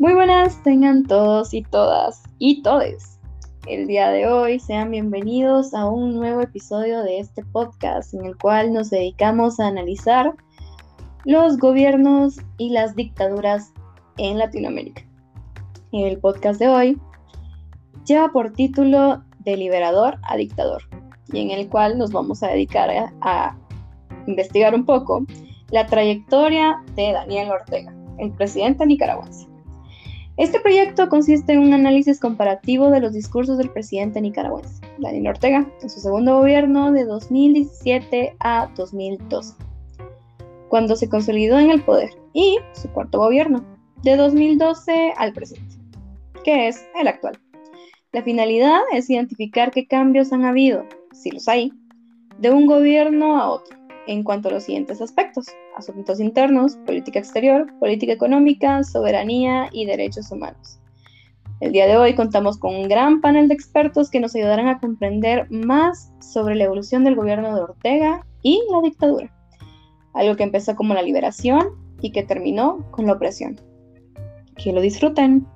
Muy buenas tengan todos y todas y todes. El día de hoy sean bienvenidos a un nuevo episodio de este podcast en el cual nos dedicamos a analizar los gobiernos y las dictaduras en Latinoamérica. El podcast de hoy lleva por título De liberador a dictador y en el cual nos vamos a dedicar a, a investigar un poco la trayectoria de Daniel Ortega, el presidente nicaragüense. Este proyecto consiste en un análisis comparativo de los discursos del presidente nicaragüense, Daniel Ortega, en su segundo gobierno de 2017 a 2012, cuando se consolidó en el poder, y su cuarto gobierno, de 2012 al presente, que es el actual. La finalidad es identificar qué cambios han habido, si los hay, de un gobierno a otro en cuanto a los siguientes aspectos, asuntos internos, política exterior, política económica, soberanía y derechos humanos. El día de hoy contamos con un gran panel de expertos que nos ayudarán a comprender más sobre la evolución del gobierno de Ortega y la dictadura, algo que empezó como la liberación y que terminó con la opresión. Que lo disfruten.